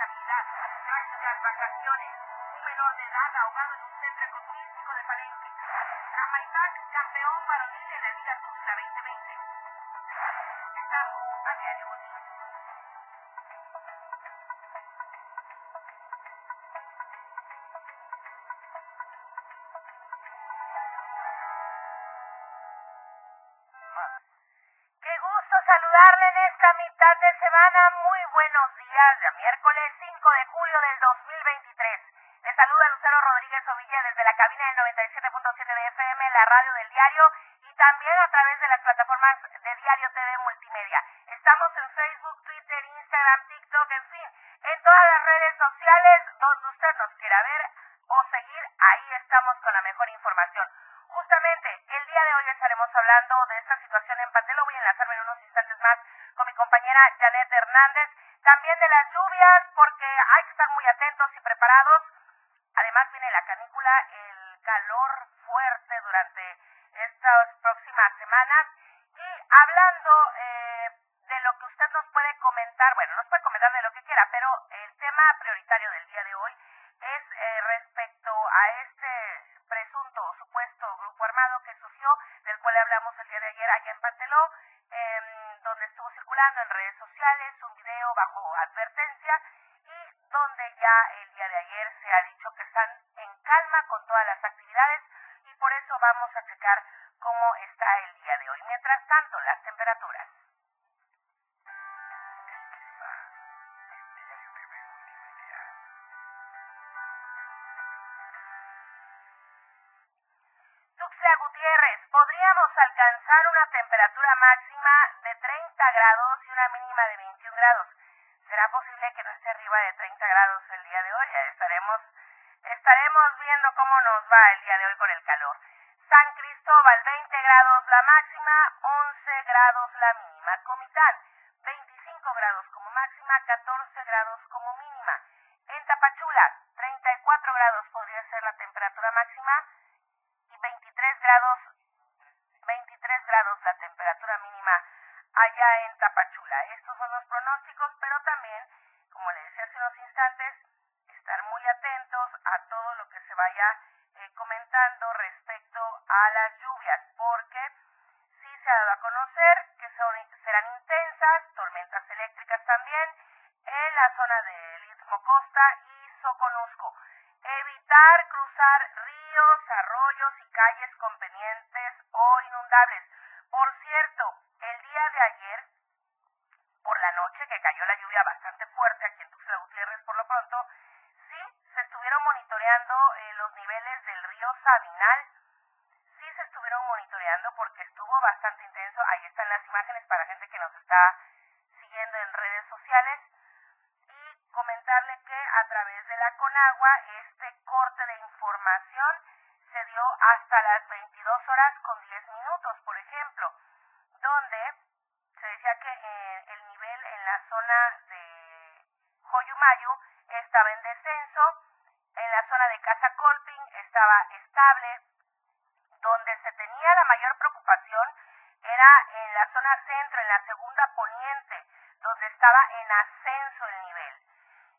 Trágicas vacaciones. Un menor de edad ahogado en un centro ecoturístico de Palenque. Jamaipac, campeón varonil en la Liga Tuxtla 2020. Estamos a diario contigo. Qué gusto saludarle en esta mitad de semana. Buenos días, ya miércoles 5 de julio del 2023. Le saluda Lucero Rodríguez Ovilla desde la cabina del 97.7 de FM, la radio del diario y también a través de las plataformas de Diario TV Multimedia. Estamos en Facebook, Twitter, Instagram, TikTok, en fin, en todas las redes sociales donde usted nos quiera ver o seguir, ahí estamos con la mejor información. Justamente el día de hoy estaremos hablando de esta situación en Patelo. Voy a enlazarme en unos instantes más con mi compañera Janet Hernández. También de las lluvias, porque hay que estar muy atentos y preparados. Además viene la canícula, el calor fuerte durante estas próximas semanas. Y hablando eh, de lo que usted nos puede comentar, bueno, nos puede comentar de lo que quiera, pero el tema prioritario del día de hoy es eh, respecto a este presunto o supuesto grupo armado que surgió, del cual hablamos el día de ayer allá en Panteló, eh, donde estuvo circulando en redes un video bajo advertencia y donde ya el día de ayer se ha dicho que están en calma con todas las actividades y por eso vamos a checar cómo está el día de hoy. Mientras tanto, las una temperatura máxima de 30 grados y una mínima de 21 grados. ¿Será posible que no esté arriba de 30 grados el día de hoy? Estaremos, estaremos viendo cómo nos va el día de hoy con el calor. San Cristóbal, 20 grados la máxima, 11 grados la mínima. Comitán, 25 grados como máxima, 14 grados como mínima. En Tapachula, 34 grados podría ser la temperatura máxima y 23 grados 23 grados la temperatura mínima allá en Tapachula. Estos son los pronósticos, pero también, como le decía hace unos instantes, estar muy atentos a todo eh, comentando respecto a las lluvias, porque sí se ha dado a conocer que son, serán intensas, tormentas eléctricas también, en la zona del Istmo Costa y Soconusco. Evitar cruzar ríos, arroyos y calles con pendientes o inundables. Por cierto, el día de ayer, por la noche, que cayó la lluvia bastante fuerte aquí en Tuxtla Gutiérrez por lo pronto, sí se estuvieron monitoreando eh, los niveles del río Sabinal. Sí se estuvieron monitoreando porque estuvo bastante intenso. Ahí están las imágenes para gente que nos está siguiendo en redes sociales y comentarle que a través este corte de información se dio hasta las 22 horas con 10 minutos, por ejemplo, donde se decía que eh, el nivel en la zona de Joyumayu estaba en descenso, en la zona de Casa Colping estaba estable, donde se tenía la mayor preocupación era en la zona centro, en la segunda poniente, donde estaba en ascenso el nivel.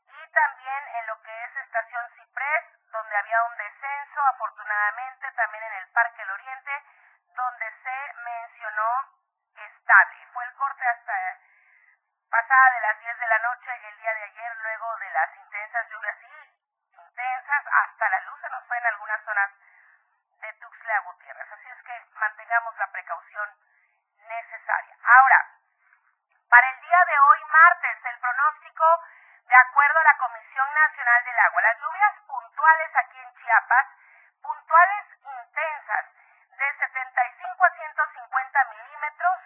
Y también en lo que es Estación Ciprés, donde había un descenso, también en el Parque El Oriente, donde se mencionó estable. Fue el corte hasta pasada de las 10 de la noche el día de ayer, luego de las intensas lluvias, sí, intensas, hasta la luz se nos fue en algunas zonas de Tuxtla Gutiérrez. Así es que mantengamos la precaución necesaria. Ahora, para el día de hoy, martes, el pronóstico, de acuerdo a la Comisión Nacional del Agua, las lluvias puntuales aquí en Chiapas, puntuales intensas, de 75 a 150 milímetros,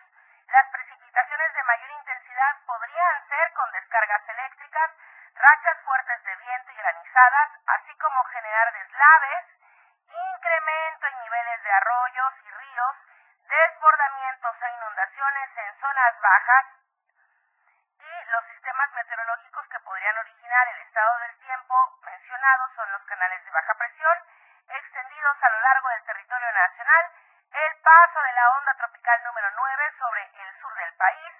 las precipitaciones de mayor intensidad podrían ser con descargas eléctricas, rachas fuertes de así como generar deslaves, incremento en niveles de arroyos y ríos, desbordamientos e inundaciones en zonas bajas y los sistemas meteorológicos que podrían originar el estado del tiempo mencionados son los canales de baja presión extendidos a lo largo del territorio nacional, el paso de la onda tropical número 9 sobre el sur del país,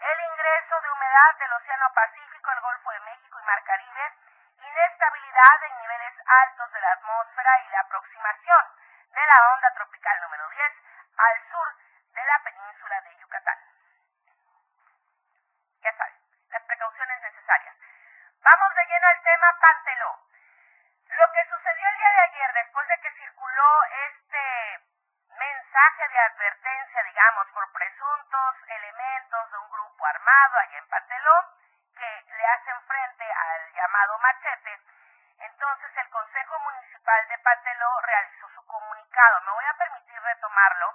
el ingreso de humedad del Océano Pacífico Pacífico, el Golfo de México y Mar Caribe, inestabilidad en niveles altos de la atmósfera y la aproximación de la onda tropical número 10 al sur de la península de Yucatán. Ya saben, las precauciones necesarias. Vamos de lleno al tema Panteló. Lo que sucedió el día de ayer, después de que circuló este mensaje de advertencia, digamos, por presuntos elementos de un grupo armado allá en Panteló, que le hacen frente al llamado machete, entonces el Consejo Municipal de Panteló realizó su comunicado. Me voy a permitir retomarlo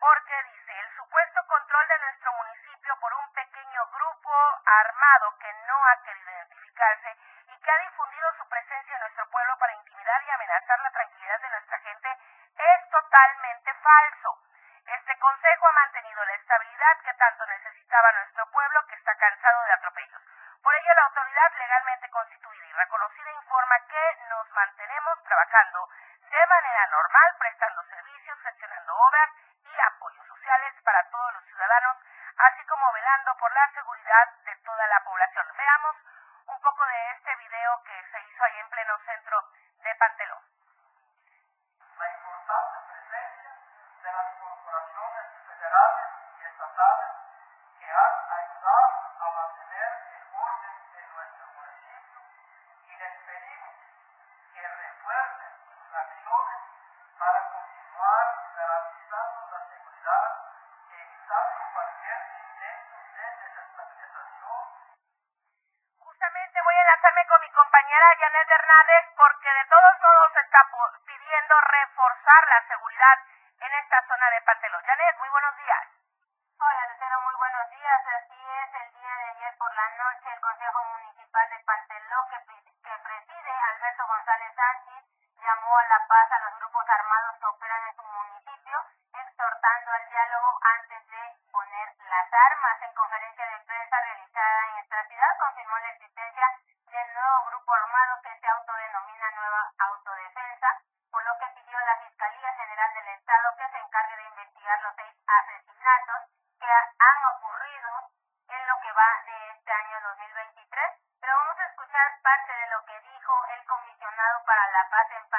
porque dice el supuesto control de nuestro municipio por un pequeño grupo armado que no ha querido identificarse y que ha difundido su presencia en nuestro pueblo para intimidar y amenazar la tranquilidad de nuestra gente es totalmente falso. Este consejo ha mantenido la estabilidad que tanto necesitaba nuestro pueblo que está cansado de atropellos. Por ello, la autoridad legalmente constituida y reconocida informa que nos mantenemos trabajando de manera normal, prestando servicios, gestionando obras y apoyos sociales para todos los ciudadanos, así como velando por la seguridad al diálogo antes de poner las armas. En conferencia de prensa realizada en esta ciudad, confirmó la existencia del nuevo grupo armado que se autodenomina Nueva Autodefensa, por lo que pidió a la Fiscalía General del Estado que se encargue de investigar los seis asesinatos que ha- han ocurrido en lo que va de este año 2023. Pero vamos a escuchar parte de lo que dijo el comisionado para la paz en Panteló,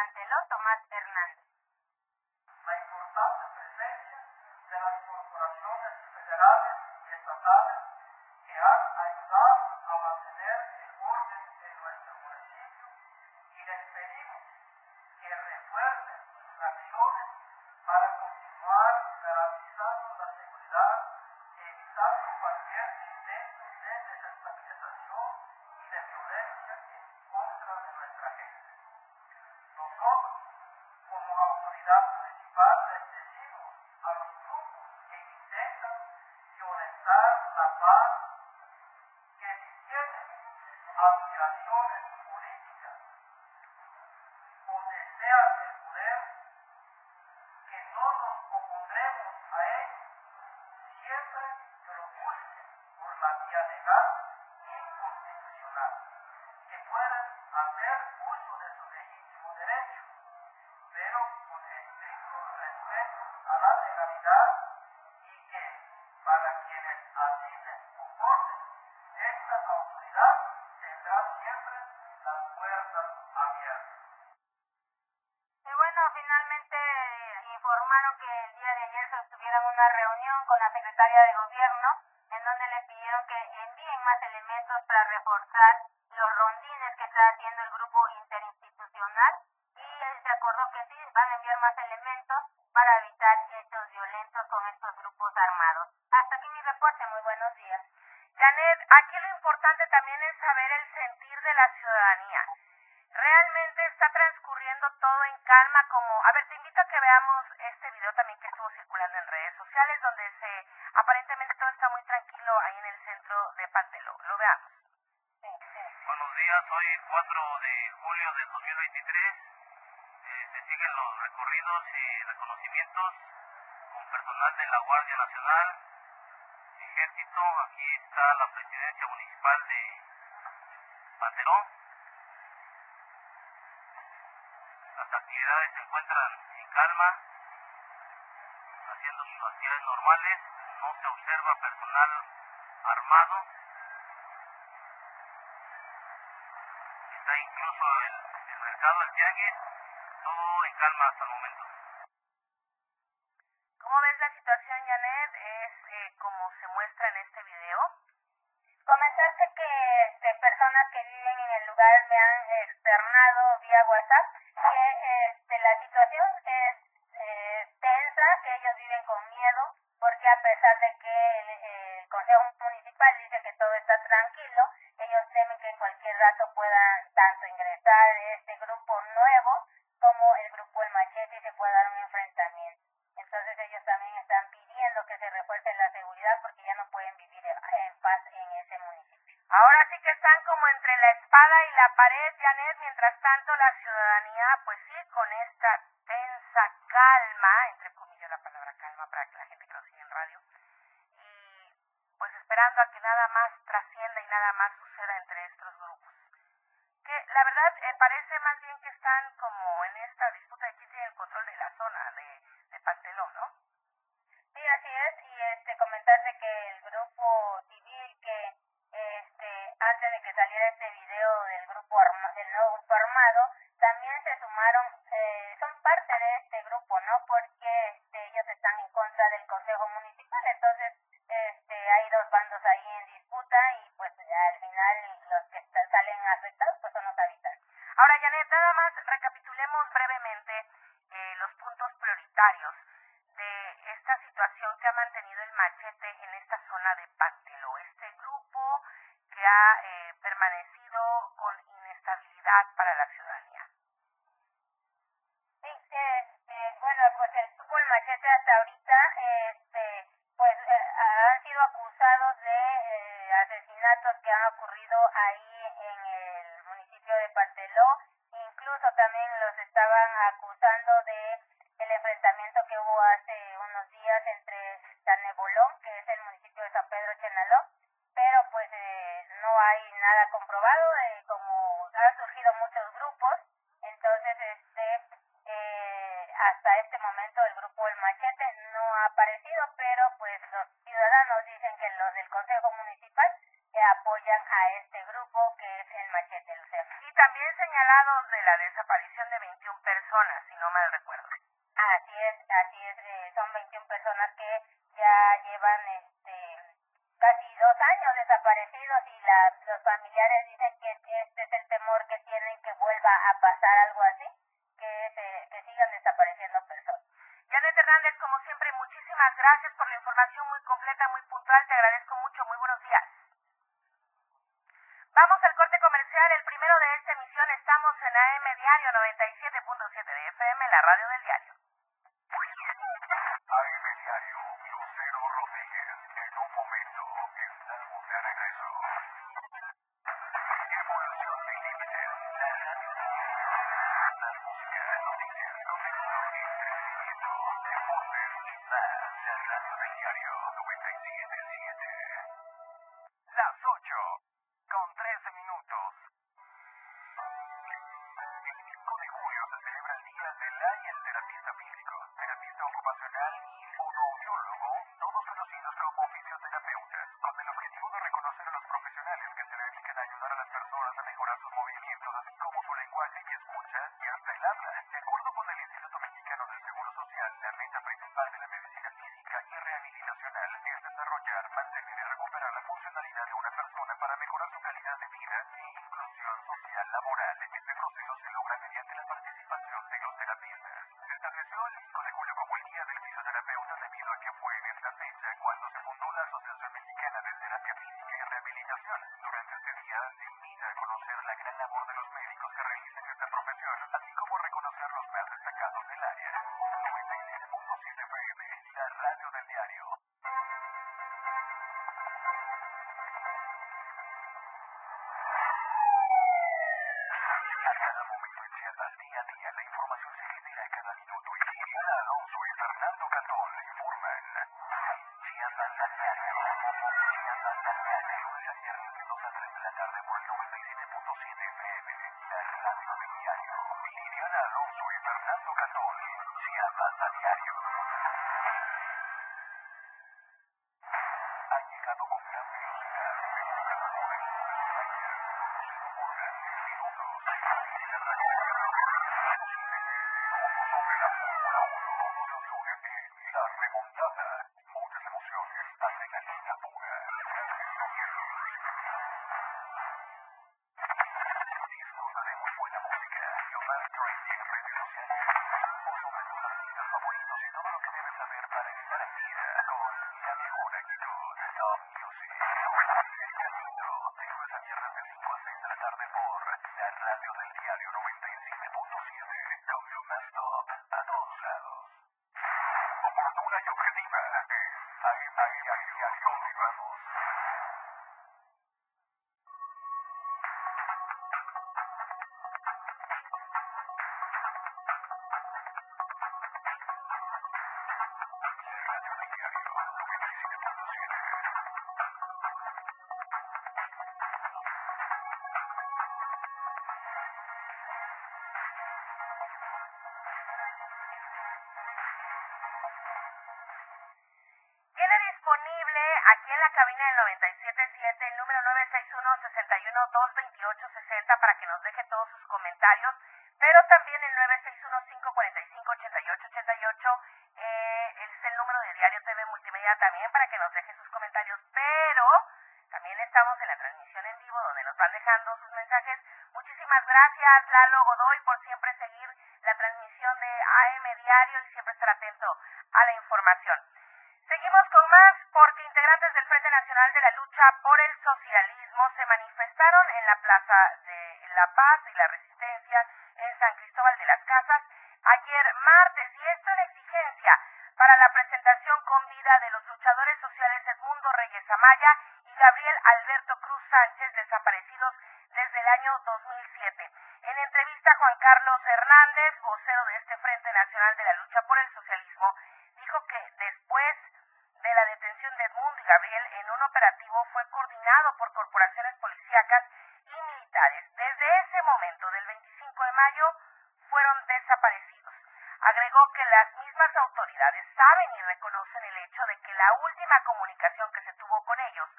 una reunión con la secretaria de gobierno en donde le pidieron que envíen más elementos para reforzar los rondines que está haciendo el grupo interinstitucional y eh, se acordó que sí, van a enviar más elementos para evitar hechos violentos con estos grupos armados. Hasta aquí mi reporte, muy buenos días. Janet, aquí lo importante también es saber el sentir de la ciudadanía. Realmente está transcurriendo todo en calma como... A ver, te invito a que veamos este video también que estuvo circulando en redes sociales donde se... Aparentemente todo está muy tranquilo ahí en el centro de Panteló. Lo veamos. Buenos días, hoy 4 de julio del 2023. Eh, se siguen los recorridos y reconocimientos con personal de la Guardia Nacional, Ejército. Aquí está la presidencia municipal de Pantelón. Las actividades se encuentran en calma, haciendo sus actividades normales. No se observa personal armado el, mercado, el tianguis, todo en calma hasta el momento. ¿Cómo ves la situación, Janet? ¿Es eh, como se muestra en este video? Comentaste que este, personas que viven en el lugar me han externado vía WhatsApp nada más los familiares dicen que este es el temor que tienen que vuelva a pasar algo así, que, se, que sigan desapareciendo personas. Janet Hernández, como siempre, muchísimas gracias por la información muy cada momento encierras día a día la información 97.7, el número 961-61-228-60 para que nos deje todos sus comentarios, pero también el 961-545-8888 eh, es el número de Diario TV Multimedia también para que nos deje sus comentarios, pero también estamos en la transmisión en vivo donde nos van dejando sus mensajes. Muchísimas gracias Lalo Godoy por siempre seguir la transmisión de AM Diario y siempre estar atento a la información. Seguimos con más porque integrantes del Frente Nacional de la Lucha por el Socialismo se manifestaron en la Plaza de La Paz y la Resistencia en San Cristóbal de las Casas ayer martes y esto en exigencia para la presentación con vida de los luchadores sociales Edmundo Reyes Amaya y Gabriel Alberto Cruz Sánchez desaparecidos desde el año 2007. En entrevista Juan Carlos Hernández, vocero de este Frente Nacional de la Lucha por el Socialismo, dijo que después de la detención de Edmundo y Gabriel en un operativo fue coordinado por corporaciones policíacas y militares. Desde ese momento, del 25 de mayo, fueron desaparecidos. Agregó que las mismas autoridades saben y reconocen el hecho de que la última comunicación que se tuvo con ellos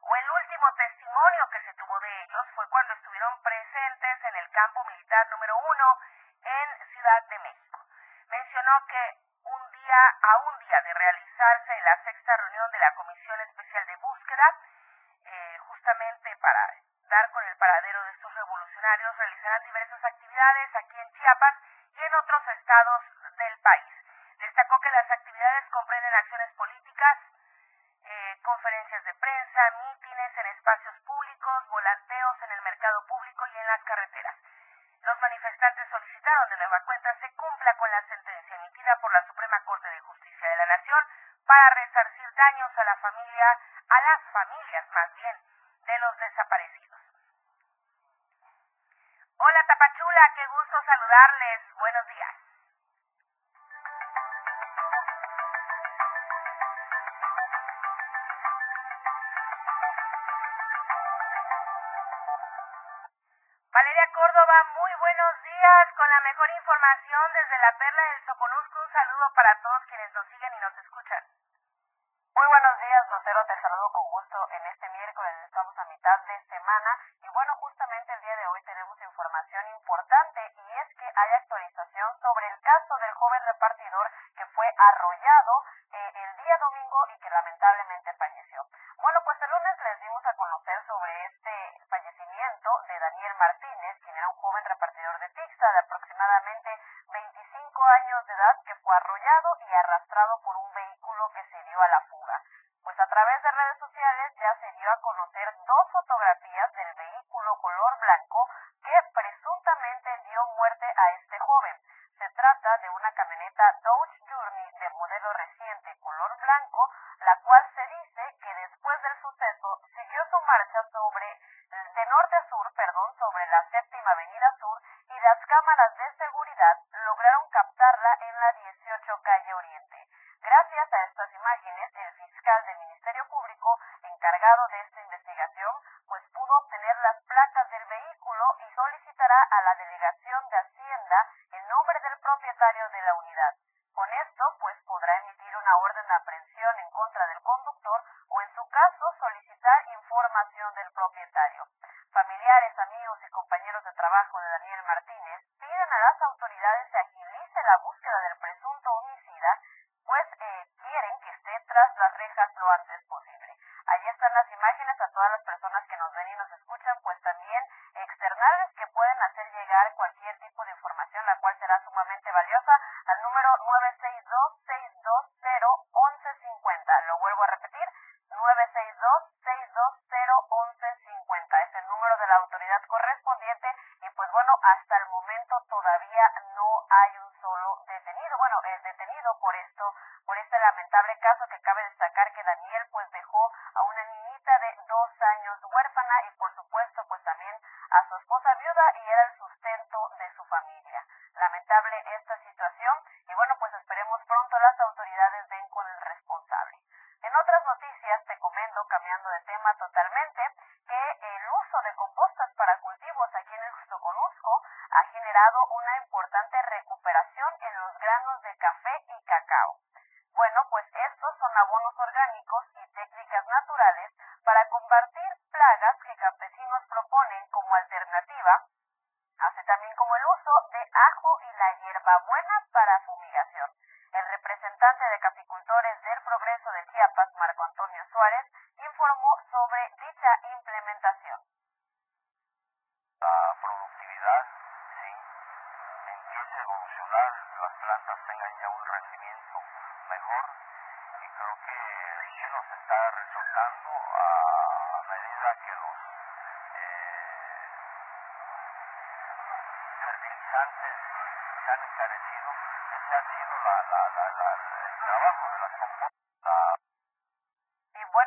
o el último testimonio que se tuvo de ellos fue cuando estuvieron presentes en el campo militar número uno en Ciudad de México. Mencionó que un día a un día de realizarse la sexta reunión de la Comisión Especial de Búsqueda, eh, justamente para dar con el paradero de estos revolucionarios, realizarán diversas actividades nueva cuenta se cumpla con la sentencia emitida por la Suprema Corte de Justicia de la Nación para resarcir daños a la familia, a las familias más bien, de los desaparecidos. Hola Tapachula, qué gusto saludarles. Buenos días. La Perla del Soconusco. Un saludo para todos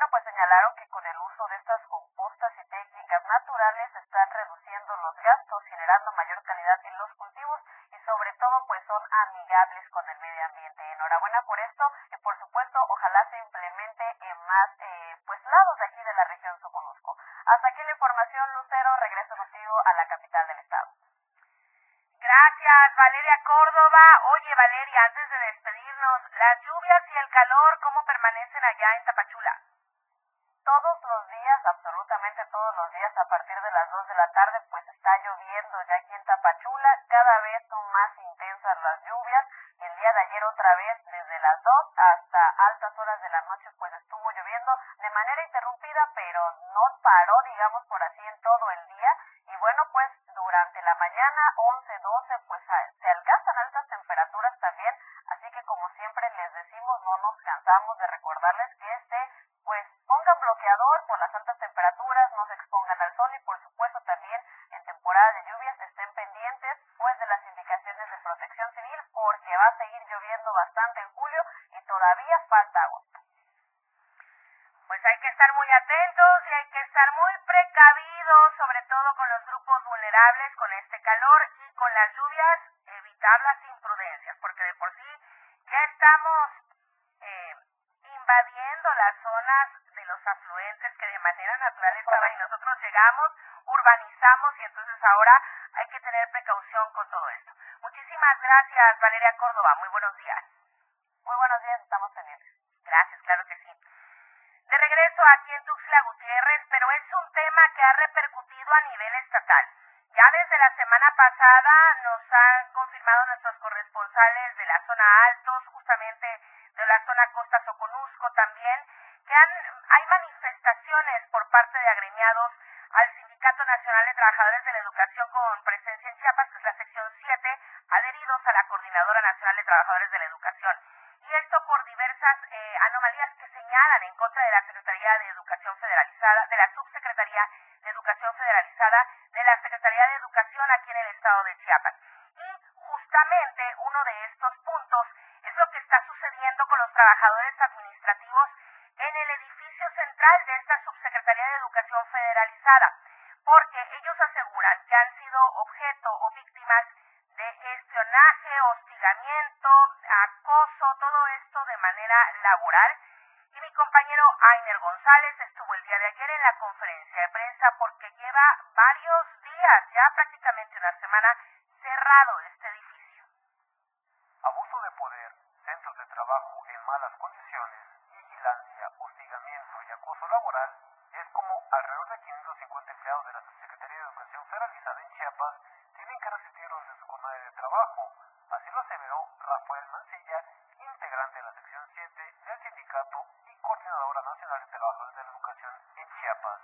pues señalaron que con el uso de estas compostas y técnicas naturales están reduciendo los gastos, generando mayor calidad en los cultivos y sobre todo pues son amigables con el medio ambiente. Enhorabuena por esto y por supuesto ojalá se implemente en más eh, pues lados de aquí de la región Soconusco. Hasta aquí la información, Lucero. Regreso contigo a la capital del estado. Gracias, Valeria Córdoba. Oye, Valeria, antes de despedirnos, las lluvias y el calor, ¿cómo permanecen allá en? Todos los días, absolutamente todos los días, a partir de las 2 de la tarde, pues está lloviendo ya aquí en Tapachula. Cada vez son más intensas las lluvias. El día de ayer otra vez, desde las 2 hasta altas horas de la noche, pues estuvo lloviendo de manera interrumpida, pero no paró, digamos por así, en todo el día. Y bueno, pues durante la mañana, 11, 12, pues se alcanzan altas temperaturas también. Así que como siempre les decimos, no nos cansamos de recordarles que este, pues pongan bloqueador por las altas temperaturas, no se expongan al sol y por supuesto también en temporada de lluvias estén pendientes pues de las indicaciones de protección civil porque va a seguir lloviendo bastante en julio y todavía falta agosto. Pues hay que estar muy atentos y hay que estar muy precavidos, sobre todo con los grupos vulnerables, con este calor y con las lluvias, evitar las imprudencias, porque de por sí ya estamos eh, invadiendo las zonas de los afluentes que de manera natural estaban y nosotros llegamos, urbanizamos y entonces ahora hay que tener precaución con todo esto. Muchísimas gracias, Valeria Córdoba. Muy buenos días. Muy buenos días, estamos pendientes. Gracias, claro que sí. De regreso aquí en Tuxtla Gutiérrez, pero es un tema que ha repercutido a nivel estatal. Ya desde la semana pasada nos han confirmado nuestros corresponsales de la zona Altos, justamente de la zona Costa Soconusco también, hay manifestaciones por parte de agremiados al Sindicato Nacional de Trabajadores de la Educación con presencia en Chiapas, que es la sección 7, adheridos a la Coordinadora Nacional de Trabajadores de la Educación. Y esto por diversas eh, anomalías que señalan en contra de la Secretaría de Educación Federalizada, de la Subsecretaría de Educación Federalizada, de la Secretaría de Educación aquí en el estado de Chiapas. Y justamente uno de estos puntos es lo que está sucediendo con los trabajadores administrativos en el edificio central de esta Subsecretaría de Porque ellos aseguran que han sido objeto o víctimas de espionaje, hostigamiento, acoso, todo esto de manera laboral. Y mi compañero Ainer González estuvo el día de ayer en la conferencia de prensa porque lleva varios días, ya prácticamente una semana, cerrado este edificio. Abuso de poder, centros de trabajo en malas condiciones, vigilancia, hostigamiento y acoso laboral es como alrededor de 550 empleados de la Subsecretaría de Educación federalizada en Chiapas tienen que resistirlos de su jornada de trabajo. Así lo aseveró Rafael Mancilla, integrante de la sección 7 del sindicato y coordinadora nacional de trabajadores de la educación en Chiapas.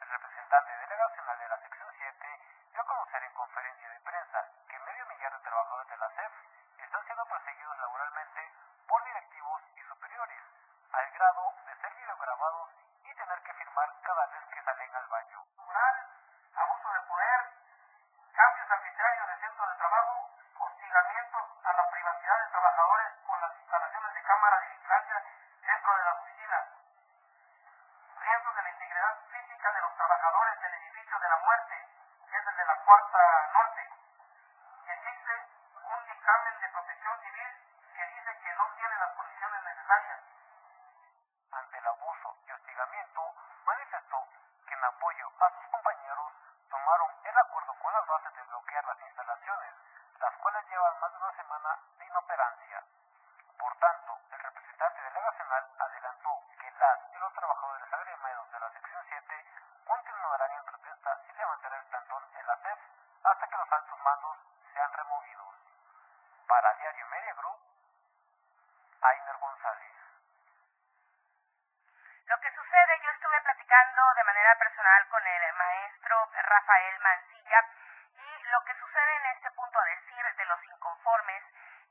El representante delegacional de la sección 7 dio a conocer en conferencia de prensa que medio millar de trabajadores de la SEP están siendo perseguidos laboralmente por directivos y superiores, al grado de ser videograbados y tener que firmar cada vez que salen al baño. Moral, abuso de poder, cambios arbitrarios de centro de trabajo, hostigamientos a la privacidad de trabajadores con las instalaciones de cámara de vigilancia dentro de las oficinas, riesgos de la integridad física de los trabajadores del edificio de la muerte, que es el de la Cuarta Norte. Existe un dictamen de protección civil que dice que no tiene las condiciones necesarias. Ante el abuso y hostigamiento, manifestó que en apoyo a sus compañeros tomaron el acuerdo con las bases de bloquear las instalaciones, las cuales llevan más de una semana de inoperancia. Por tanto, el representante delegacional adelantó que las y los trabajadores agremiados de la sección 7 continuarán en protesta y levantarán el plantón en la CEF hasta que los altos mandos sean removidos. Para Diario Media Group, Ainer González. Lo que sucede, yo estuve platicando de personal con el maestro Rafael Mancilla. Y lo que sucede en este punto a decir de los inconformes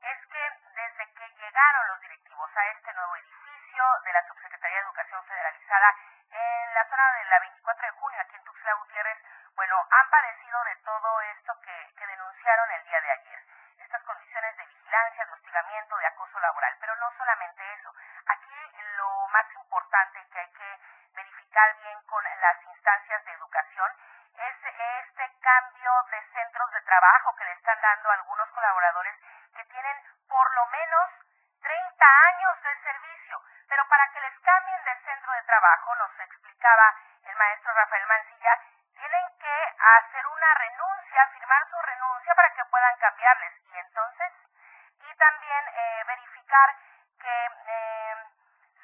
es que desde que llegaron los directivos a este nuevo edificio de la Subsecretaría de Educación Federalizada en la zona de la 24 de junio aquí en Tuxtla Gutiérrez, bueno, han padecido de todo esto que, que denunciaron el día de ayer. Estas condiciones de vigilancia, de hostigamiento, de acoso laboral. Pero no solamente eso. Aquí lo más importante y que hay que verificar bien con las instancias de educación es este cambio de centros de trabajo que le están dando algunos colaboradores que tienen por lo menos 30 años de servicio. Pero para que les cambien de centro de trabajo, nos explicaba el maestro Rafael Mancilla, tienen que hacer una renuncia, firmar su renuncia para que puedan cambiarles. Y entonces, y también eh, verificar que eh,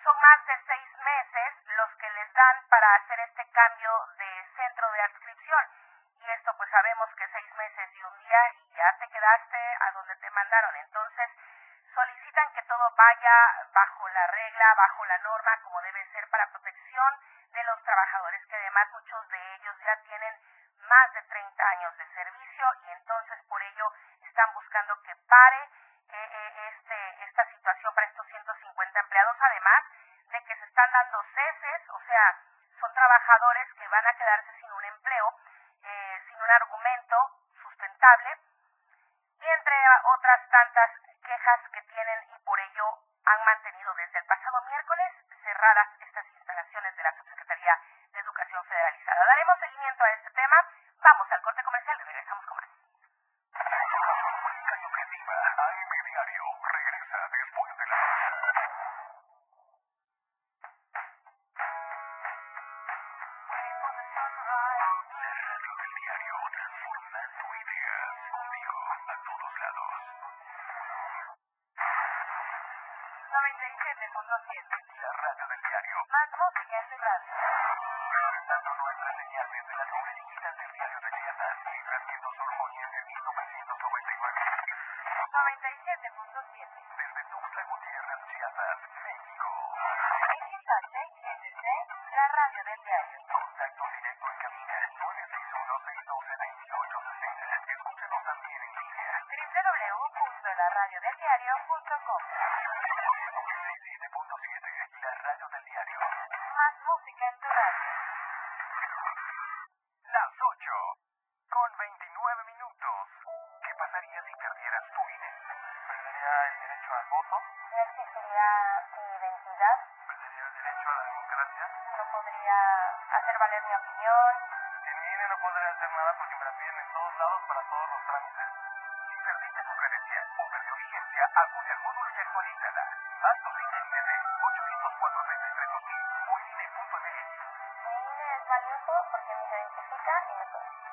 son más de seis meses los que les dan para hacer este cambio de centro de adscripción. Y esto pues sabemos que seis meses y un día y ya te a donde te mandaron. Entonces solicitan que todo vaya bajo la regla, bajo la norma, como debe ser para protección de los trabajadores, que además muchos de ellos ya tienen más de 30 años de servicio y entonces por ello están buscando que pare eh, eh, este, esta situación para estos 150 empleados, además de que se están dando Contacto directo en cabina 961-612-2860. Escúchanos también en línea. www.laradiodeldiario.com 97.7. La radio del diario. Más música en tu radio. Las 8. Con 29 minutos. ¿Qué pasaría si perdieras tu INE? Perdería el derecho al voto, No existiría mi identidad. perdería el derecho a la democracia. No podría hacer valer mi opinión. Sin mi INE no podré hacer nada porque me la piden en todos lados para todos los trámites. Si perdiste tu credencial o perdió vigencia, acude al módulo y actualízala. Haz tu cita en INED 804 33 2000 o en INE.mx. Mi INE es valioso porque me identifica y me puede.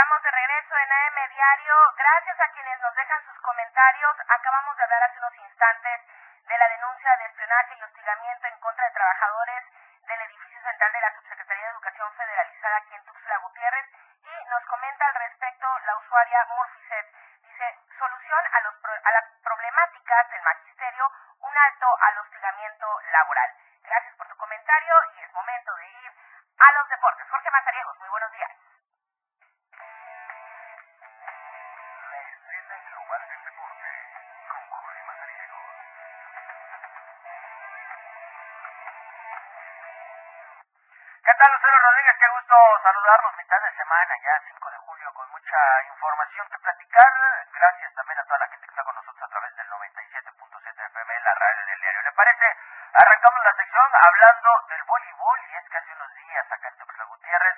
Estamos de regreso en AM Diario. Gracias a quienes nos dejan sus comentarios. Acabamos de hablar hace unos instantes de la denuncia de espionaje y hostigamiento en contra de trabajadores del edificio central de la Subsecretaría de Educación Federalizada aquí en Tuxtla Gutiérrez y nos comenta al respecto la usuaria Murphyset. Dice, solución a, los a las problemáticas del magisterio, un alto al hostigamiento laboral. Gusto saludarlos. Mitad de semana, ya 5 de julio, con mucha información que platicar. Gracias también a toda la gente que está con nosotros a través del 97.7 FM, la radio del diario. ¿Le parece? Arrancamos la sección hablando del voleibol y es que hace unos días acá en Tuxtla Gutiérrez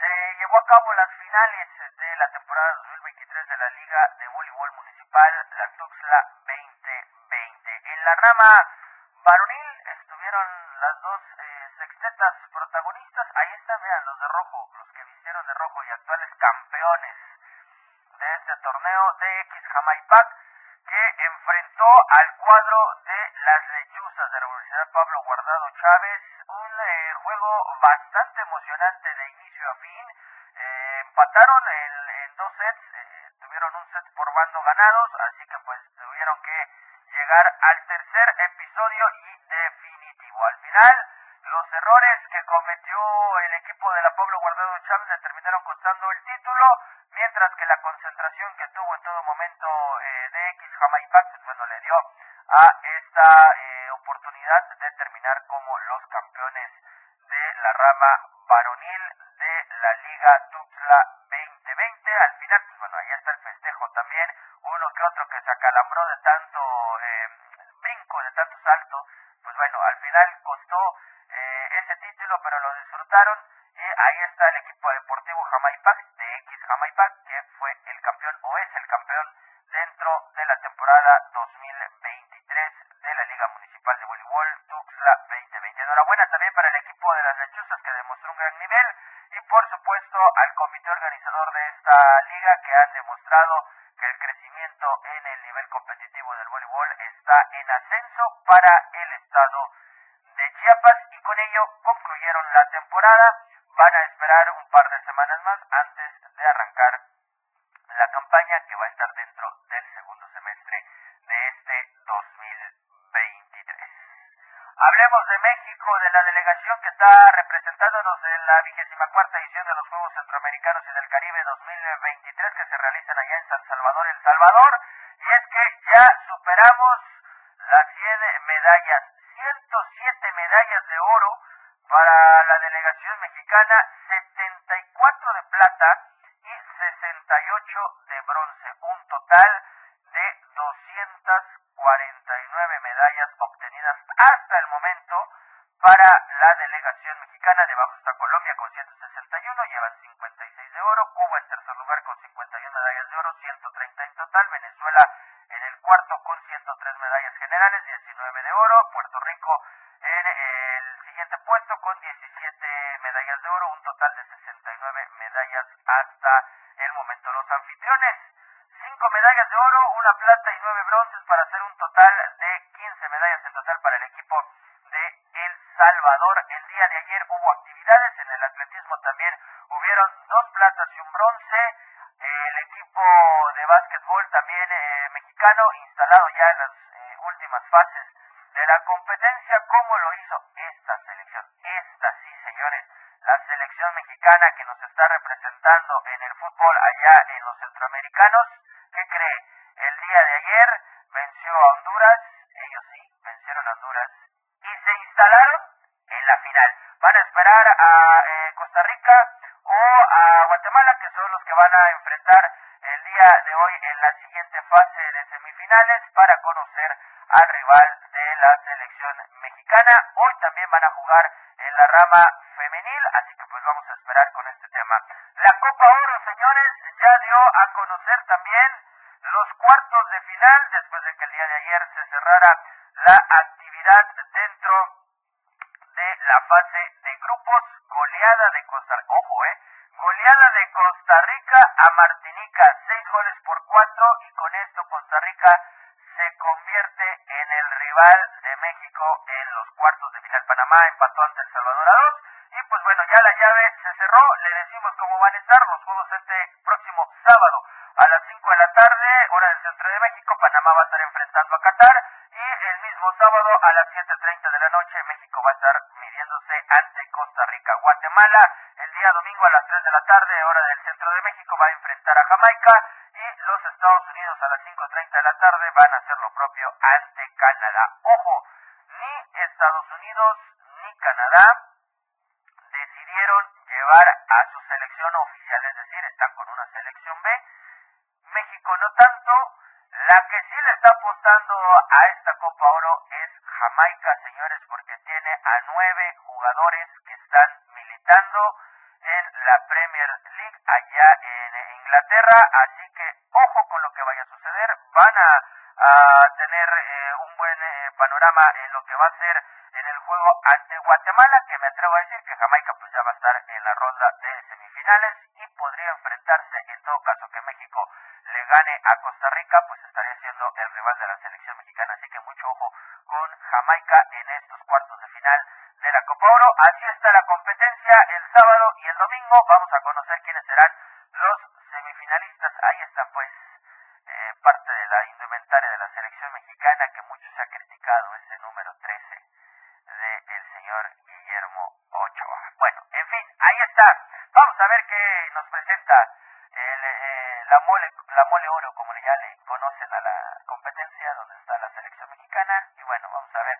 se llevó a cabo las finales de la temporada 2023 de la Liga de Voleibol Municipal, la Tuxtla 2020. En la rama varonil estuvieron las dos eh, sextetas protagonistas. Ahí están, vean, los de rojo, los que vistieron de rojo y actuales campeones de este torneo DX Jamaipac que enfrentó al cuadro de las lechuzas de la Universidad Pablo Guardado Chávez. Un eh, juego bastante emocionante de inicio a fin. Eh, empataron en, dos sets, eh, tuvieron un set por bando ganados, así que pues tuvieron que llegar al tercer episodio y definitivo. Al final, los errores que cometió el equipo de la Pablo Guardado Chávez le terminaron costando el título, mientras que la concentración que tuvo en todo momento eh, DX Jamaipac, pues bueno, le dio a esta eh, oportunidad de terminar como los campeones de la rama varonil de la Liga Tuxtla 2020. Al final, pues bueno, ahí está el festejo también, uno que otro que se acalambró de tanto eh, brinco, de tanto salto, pues bueno, al final costó eh, ese título, pero lo disfrutaron y ahí está el equipo deportivo Jamaipac, de X Jamaipac, que fue el campeón o es el campeón dentro de la temporada 2023 de la Liga Municipal de Voleibol Tuxtla 2020. Enhorabuena también para el equipo de las lechuzas que demostró un gran nivel y por supuesto al comité organizador de esta liga que han demostrado que el crecimiento en el nivel competitivo del voleibol está en ascenso para el estado de Chiapas y con ello concluyeron la temporada. Van a esperar un par de semanas más antes de arrancar la campaña que va a estar dentro del segundo semestre de este 2023. Hablemos de México, de la delegación que está representándonos en la vigésima cuarta edición de los Juegos Centroamericanos y del Caribe 2023 que se realizan allá en San Salvador, El Salvador. Y es que ya superamos las 100 medallas, 107 medallas de oro para la delegación mexicana, 74 de plata y 68 de bronce, un total de 249 medallas obtenidas hasta el momento para la delegación mexicana. Debajo está Colombia con 161, llevan 56 de oro, Cuba en tercer lugar con 51 medallas de oro, 130 en total, Venezuela en el cuarto con 103 medallas generales, 19 de oro, Puerto Rico en el siguiente puesto con 17 medallas de oro, un total de 69 medallas hasta el momento. Los anfitriones, 5 medallas de oro, una plata y 9 bronces para hacer un total de 15 medallas en total para el equipo de El Salvador. El día de ayer hubo actividades, en el atletismo también hubieron dos platas y un bronce. El equipo de básquetbol también eh, mexicano instalado en las eh, últimas fases de la competencia, como lo hizo esta selección. Esta sí, señores, la selección mexicana que nos está representando en el fútbol allá en los centroamericanos. ¿Qué cree? El día de ayer venció a Honduras, ellos sí, vencieron a Honduras y se instalaron en la final. Van a esperar a eh, Costa Rica o a Guatemala, que son los que van a enfrentar el día de hoy en la siguiente fase de semifinales van a jugar en la rama femenil, así que pues vamos a esperar con este tema. La Copa Oro, señores, ya dio a conocer también los cuartos de final después de que el día de ayer se cerrara la actividad dentro de la fase de grupos, goleada de Costa Rica, ojo, eh, goleada de Costa Rica a Martinica, Panamá empató ante El Salvador a dos. Y pues bueno, ya la llave se cerró, le decimos cómo van a estar los juegos este próximo sábado. A las 5 de la tarde, hora del centro de México, Panamá va a estar enfrentando a Qatar. Y el mismo sábado a las 7.30 de la noche México va a estar midiéndose ante Costa Rica. Guatemala el día domingo a las 3 de la tarde, hora del centro de México, va a enfrentar a Jamaica. Y los Estados Unidos a las 5.30 de la tarde van a hacer lo propio ante Canadá. Ojo, ni Estados Unidos ni Canadá decidieron llevar a su selección oficial, es decir, están con una selección B. México no tanto. La que sí le apostando a esta Copa Oro es Jamaica, señores, porque tiene a nueve jugadores que están militando en la Premier League allá en Inglaterra, así que ojo con lo que vaya a suceder, van a, a tener eh, un buen eh, panorama en lo que va a ser en el juego ante Guatemala, que me atrevo a decir que Jamaica Vamos a conocer quiénes serán los semifinalistas. Ahí están pues eh, parte de la indumentaria de la selección mexicana que mucho se ha criticado, ese número 13 del señor Guillermo Ochoa. Bueno, en fin, ahí está. Vamos a ver qué nos presenta el, eh, la mole la mole oro, como ya le conocen a la competencia, donde está la selección mexicana. Y bueno, vamos a ver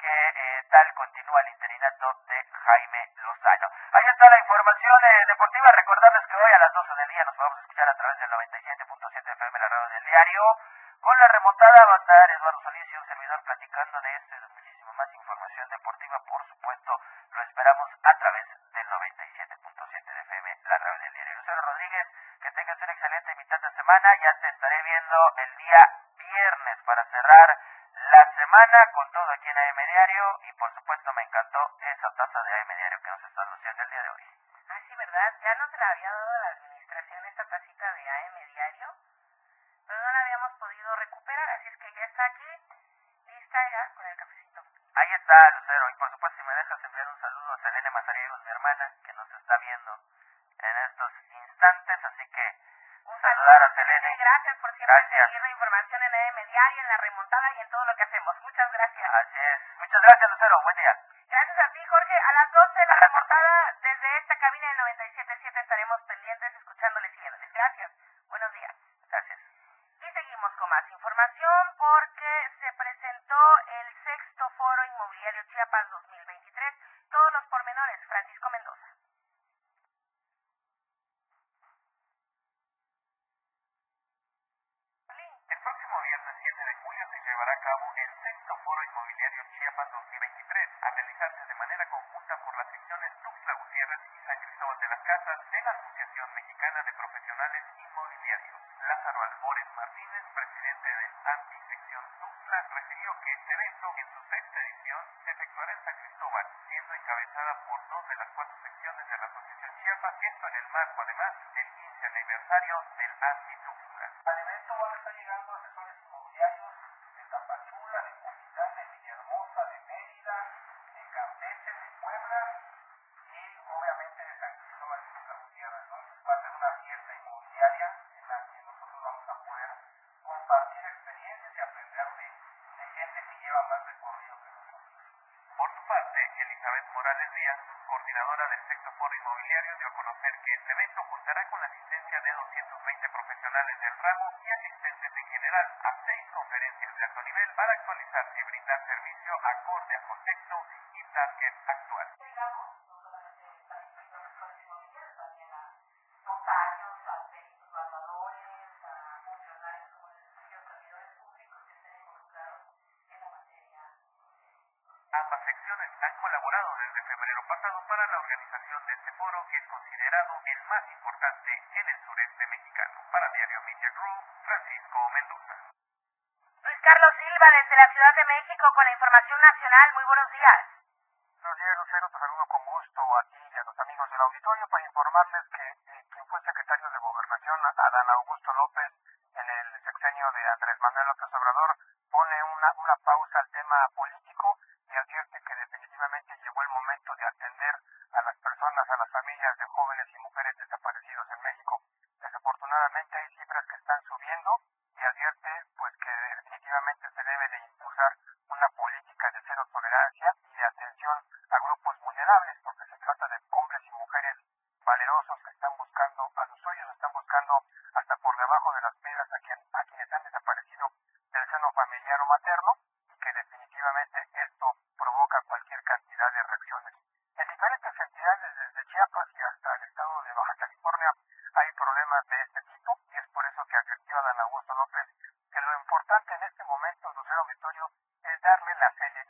qué eh, tal continúa el interinato de Jaime Lozano. Ahí está la información eh, deportiva. Recordarles que hoy a las 12 del día nos podemos escuchar a través del 97.7 FM, la radio del diario. Con la remontada va a estar Eduardo Solís y un servidor platicando de esto y de muchísima más información deportiva. Por supuesto, lo esperamos a través del 97.7 de FM, la radio del diario. Lucero Rodríguez, que tengas una excelente mitad de Ya te estaré viendo el día viernes para cerrar la semana con todo aquí en AM Diario y por supuesto me encantó esa taza de AM Diario que nos está luciendo el día de hoy. Ah, sí, ¿verdad? Ya no se la había dado a la administración esta tacita de AM Diario, pero no la habíamos podido recuperar, así es que ya está aquí, lista ya con el cafecito. Ahí está Lucero y por supuesto si me dejas enviar un saludo a Selene Mazariegos, mi hermana, que nos está viendo en estos instantes, así que Un saludar a saludo, Selene. Gracias seguir la información en AM Diario, en la remontada y en todo lo que hacemos. Muchas gracias. Así es. Muchas gracias Lucero, buen día. coordinadora del sexto foro inmobiliario, dio a conocer que este evento contará con la asistencia de 220 profesionales del ramo y asistentes en general a seis conferencias de alto nivel para actualizarse y brindar servicio acorde a organización de este foro que es considerado el más importante en el sureste mexicano. Para Diario Media Group, Francisco Mendoza. Luis Carlos Silva desde la Ciudad de México con la información nacional. Muy buenos días. la fe de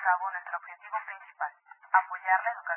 cabo nuestro objetivo principal, apoyar la educación.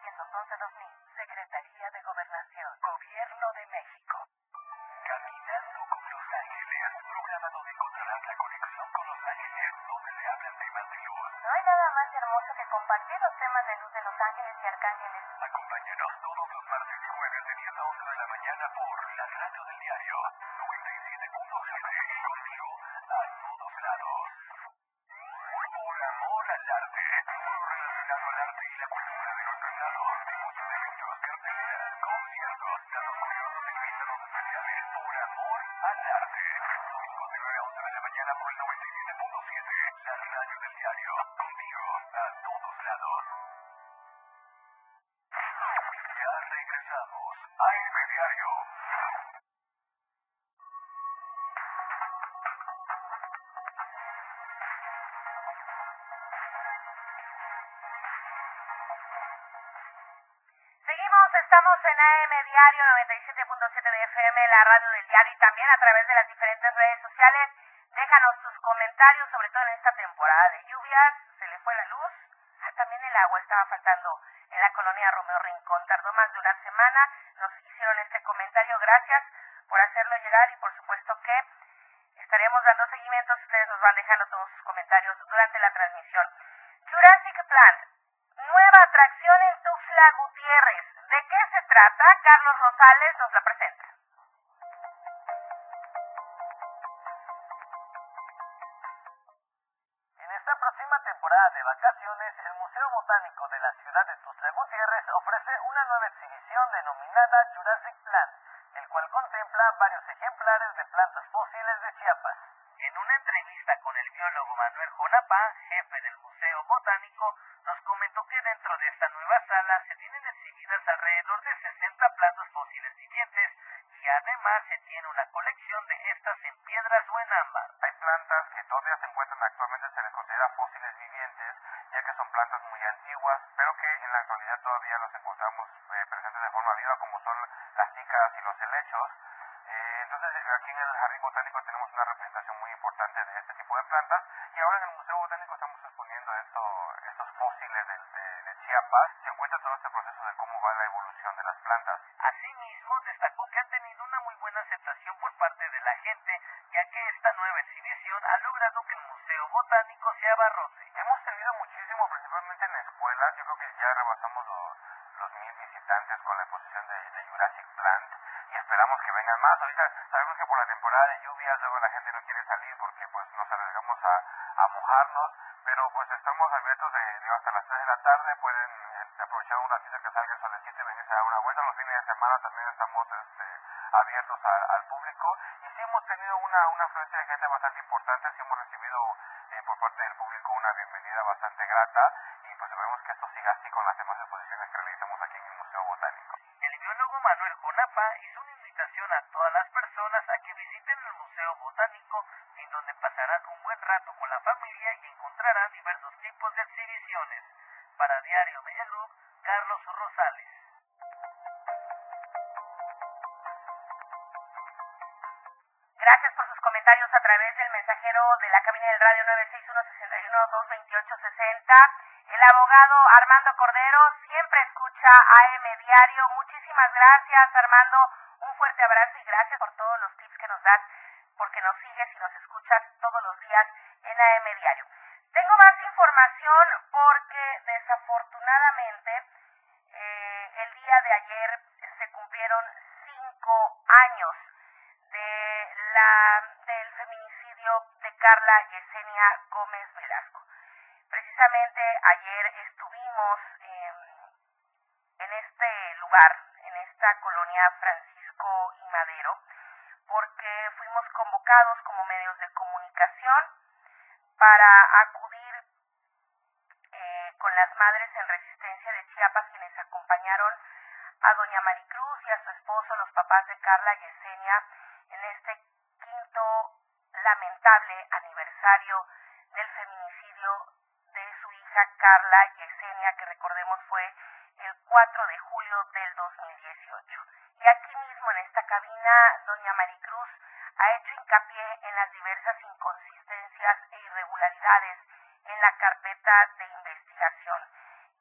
800-911-2000, Secretaría de Gobernación, Gobierno de México. Caminando con Los Ángeles, un programa donde encontrarás la conexión con Los Ángeles, donde se hablan temas de luz. No hay nada más hermoso que compartir los temas de luz de Los Ángeles y Arcángeles. Acompáñanos todos en Diario 97.7 de FM, la radio del diario y también a través de las diferentes redes sociales. Déjanos tus comentarios, sobre todo en esta temporada de lluvias. Se le fue la luz. Ah, también el agua estaba faltando en la colonia Romeo Rincón. Tardó más de una semana. Nos hicieron este comentario. Gracias por hacerlo llegar y por supuesto que estaremos dando seguimiento. Ustedes nos van dejando todos sus comentarios durante la transmisión. Jurassic Plant, nueva atracción en Tuxtla Gutiérrez. ¿De qué se Carlos Rosales nos la presenta. En esta próxima temporada de vacaciones, el Museo Botánico de la ciudad de Tuxtla Gutiérrez ofrece una nueva exhibición denominada Jurassic Plant, el cual contempla varios ejemplares de plantas fósiles de Chiapas. En una entrevista con el biólogo Manuel Jonapá, jefe del Museo Botánico, nos comentó que dentro de esta nueva sala se tienen exhibidas alrededor de 60 plantas fósiles vivientes y además se tiene una colección de estas en piedras o en ámbar. Hay plantas que todavía se encuentran actualmente, se les considera fósiles vivientes, ya que son plantas muy antiguas, pero que en la actualidad todavía los encontramos eh, presentes de forma viva, como son las cícadas y los helechos. Eh, entonces, eh, aquí en el Jardín Botánico tenemos una representación muy importante de este tipo de plantas, y ahora en el Museo Botánico estamos exponiendo esto, estos fósiles de, de, de Chiapas. Se encuentra todo este proceso de cómo va la evolución de las plantas. Asimismo, destacó que han tenido una muy buena aceptación por parte de la gente, ya que esta nueva exhibición ha logrado que el Museo Botánico se abarrote. Hemos tenido muchísimo, principalmente en escuelas. Yo creo que ya rebasamos los, los mil visitantes con la exposición de, de Jurassic Plant y esperamos que vengan más. Ahorita sabemos que por la temporada de lluvias luego la gente no quiere salir porque pues nos arriesgamos a, a mojarnos, pero pues estamos abiertos de, de hasta las 3 de la tarde. Pueden este, aprovechar un ratito que salga el solecito y venirse a dar una vuelta. Los fines de semana también estamos este, abiertos a- al público y sí hemos tenido una, una afluencia de gente bastante importante. Sí hemos recibido eh, por parte del público una bienvenida bastante grata mensajero de la cabina del radio 961-61-228-60. El abogado Armando Cordero siempre escucha AM Diario. Muchísimas gracias, Armando. Un fuerte abrazo y gracias por todos los tips que nos das, porque nos sigues y nos escuchas todos los días en AM Diario. Tengo más información porque desafortunadamente eh, el día de ayer se cumplieron cinco años de la Carla Yesenia Gómez Velasco. Precisamente ayer estuvimos en este lugar, en esta colonia Francisco y Madero, porque fuimos convocados como medios de comunicación para acudir eh, con las madres en resistencia de Chiapas quienes acompañaron a doña Maricruz y a su esposo, los papás de Carla Yesenia, en este quinto lamentable aniversario del feminicidio de su hija Carla Yesenia, que recordemos fue el 4 de julio del 2018. Y aquí mismo en esta cabina, doña Maricruz ha hecho hincapié en las diversas inconsistencias e irregularidades en la carpeta de investigación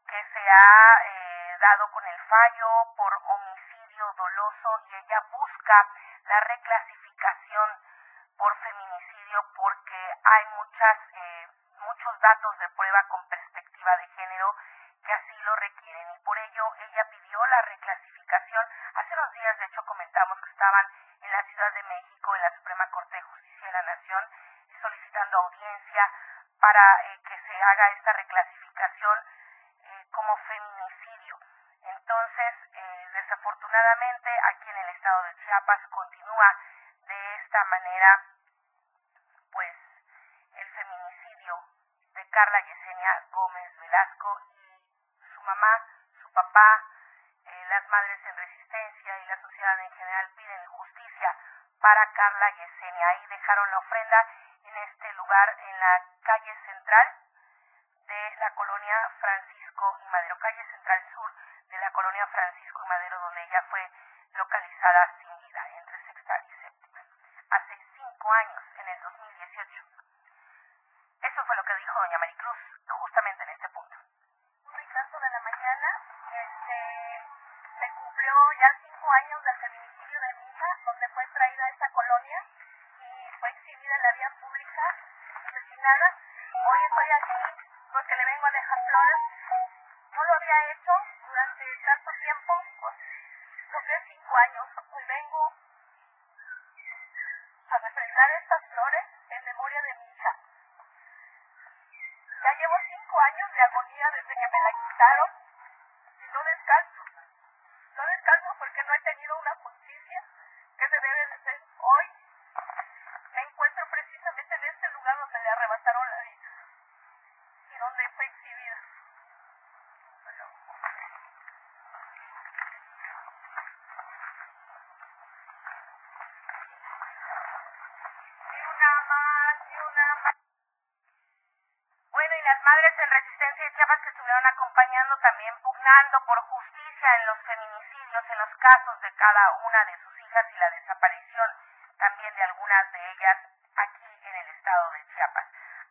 que se ha eh, dado con el fallo por homicidio doloso y ella busca la reclasificación por feminicidio porque hay muchas eh, muchos datos de prueba con perspectiva de género que así lo requieren y por ello ella pidió la reclasificación. Hace unos días de hecho comentamos que estaban en la Ciudad de México, en la Suprema Corte de Justicia de la Nación, solicitando audiencia para eh, que se haga esta reclasificación eh, como feminicidio. Entonces, eh, desafortunadamente, aquí en el estado de Chiapas continúa de esta manera, pues, el feminicidio de Carla Yesenia Gómez Velasco y su mamá, su papá, las madres en resistencia y la sociedad en general piden justicia para Carla Yesenia. Ahí dejaron la ofrenda en este lugar, en la calle central que me la quitaron y no descanso. No descanso porque no he tenido una justicia que se debe de ser hoy. Me encuentro precisamente en este lugar donde le arrebataron la vida y donde fue exhibida. Ni una más, ni una más. Bueno, y las madres en resistencia de Chiapas que estuvieron acompañando también pugnando por justicia en los feminicidios, en los casos de cada una de sus hijas y la desaparición también de algunas de ellas aquí en el estado de Chiapas.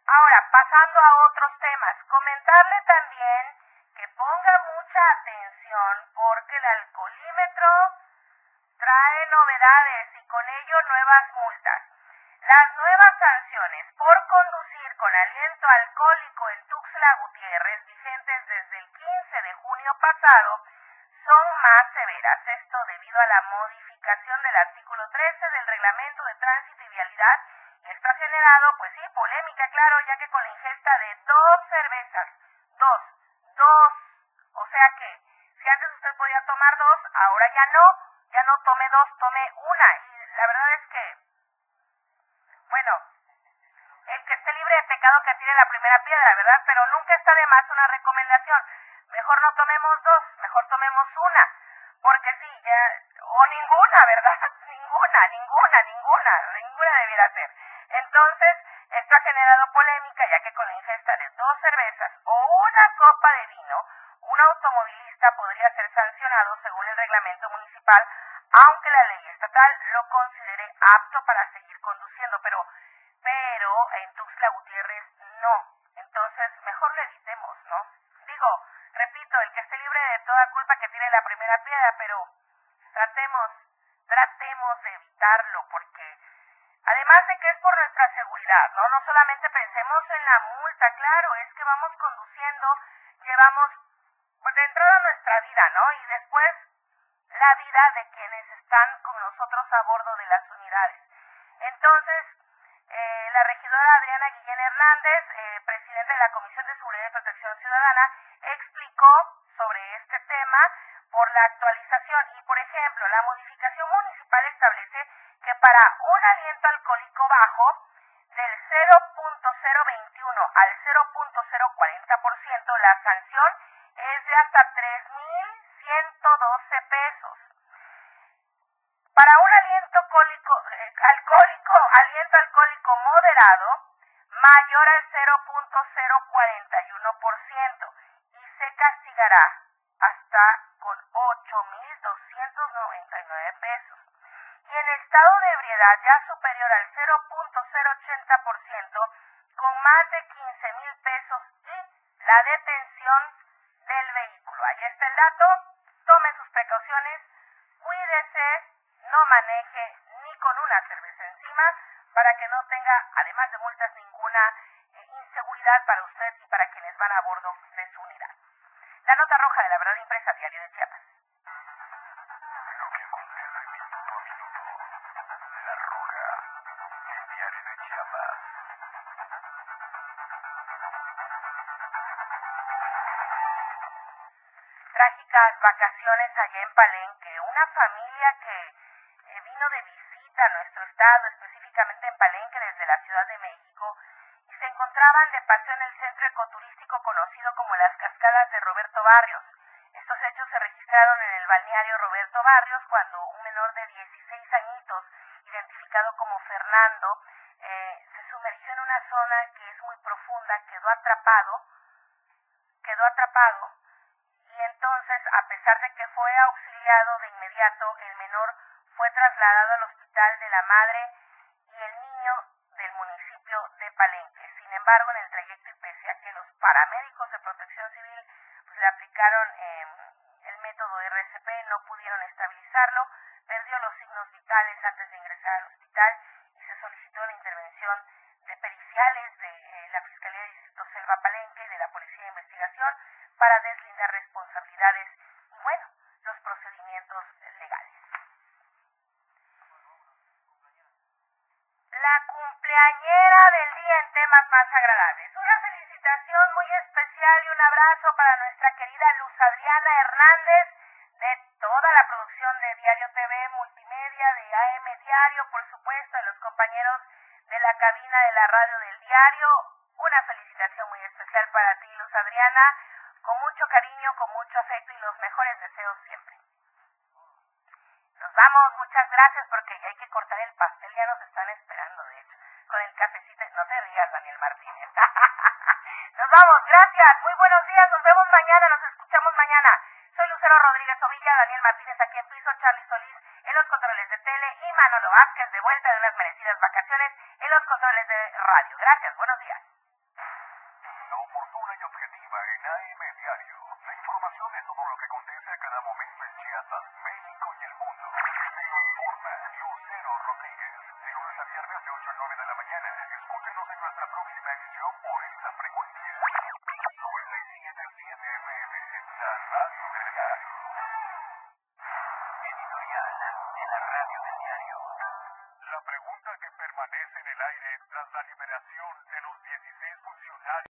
Ahora, pasando a otros temas, comentarle también que ponga mucha atención porque el alcoholímetro trae novedades y con ello nuevas multas. Las nuevas sanciones por conducir con aliento alcohólico en Tuxtla Gutiérrez, vigentes desde el 15 de junio son más severas. Esto debido a la modificación del artículo 13 del Reglamento de Tránsito y Vialidad. Esto ha generado, pues sí, polémica, claro, ya que con la ingesta de dos cervezas, dos, dos, o sea que si antes usted podía tomar dos, ahora ya no, ya no tome dos, tome una. Y la verdad es que, bueno, el que esté libre de pecado que tire la primera piedra, ¿verdad? Pero nunca está de más una recomendación. Mejor no tomemos dos, mejor tomemos una. Porque sí, ya, o ninguna, ¿verdad? ninguna, ninguna, ninguna, debiera ser. Entonces, esto ha generado polémica ya que con la ingesta de dos cervezas o una copa de vino, un automovilista podría ser sancionado según el reglamento municipal, aunque la ley estatal lo considere apto para seguir conduciendo, pero pero en Tuxtla Gutiérrez no. Entonces, mejor le evitemos, ¿no? Digo, repito, el que esté libre de toda culpa que tire la primera piedra, pero tratemos de evitarlo, porque además de que es por ¿no? No solamente pensemos en la multa, claro, es que vamos conduciendo, llevamos pues, de entrada nuestra vida, ¿no? Y después la vida de quienes están con nosotros a bordo de las unidades. Entonces, eh, la regidora Adriana Guillén Hernández, eh, presidenta de la Comisión de Seguridad y Protección Ciudadana, explicó sobre este tema por la actualización y, por ejemplo, la modificación municipal establece que para un aliento alcohólico bajo la sanción es de hasta 3.112 pesos. Para un aliento eh, alcohólico, aliento alcohólico moderado, mayor al 0.041% y se castigará hasta con 8.299 pesos. Y en estado de ebriedad ya superior al 0.080% con más de 15.000 pesos y la detención del vehículo. Ahí está el tome sus precauciones, cuídese, no maneje ni con una cerveza encima para que no tenga, además de multas, Trágicas vacaciones allá en Palenque. Una familia que eh, vino de visita a nuestro estado, específicamente en Palenque desde la Ciudad de México, y se encontraban de paseo en el centro ecoturístico conocido como las Cascadas de Roberto Barrios. Estos hechos se registraron en el balneario Roberto Barrios cuando un menor de 16 añitos, identificado como Fernando, eh, se sumergió en una zona que es muy profunda, quedó atrapado, quedó atrapado y entonces, a pesar de que fue auxiliado de inmediato, el menor fue trasladado al hospital de la madre y el niño del municipio de Palenque. Sin embargo, en el trayecto y pese a que los paramédicos de protección civil pues, le aplicaron eh, el método RCP, no pudieron estabilizarlo, perdió los signos vitales antes de ingresar al y se solicitó la intervención de periciales de eh, la Fiscalía de Distrito Selva Palenque y de la Policía de Investigación para deslindar responsabilidades y, bueno, los procedimientos legales. La cumpleañera del día en temas más agradables. Una felicitación muy especial y un abrazo para nuestra querida Luz Adriana Hernández de toda la producción de Diario TV, Multimedia, de AM Diario, por supuesto, de los compañeros de la cabina de la radio del diario. Una felicitación muy especial para ti, Luz Adriana, con mucho cariño, con mucho afecto y los mejores deseos siempre. Nos vamos, muchas gracias porque ya hay que cortar el pastel, ya nos están esperando, de hecho, con el cafecito. No te rías, Daniel Martínez. nos vamos, gracias, muy buenos días, nos vemos nos escuchamos mañana. Soy Lucero Rodríguez Ovilla, Daniel Martínez aquí en piso, Charlie Solís en los controles de tele y Manolo Vázquez de vuelta de unas merecidas vacaciones en los controles de radio. Gracias,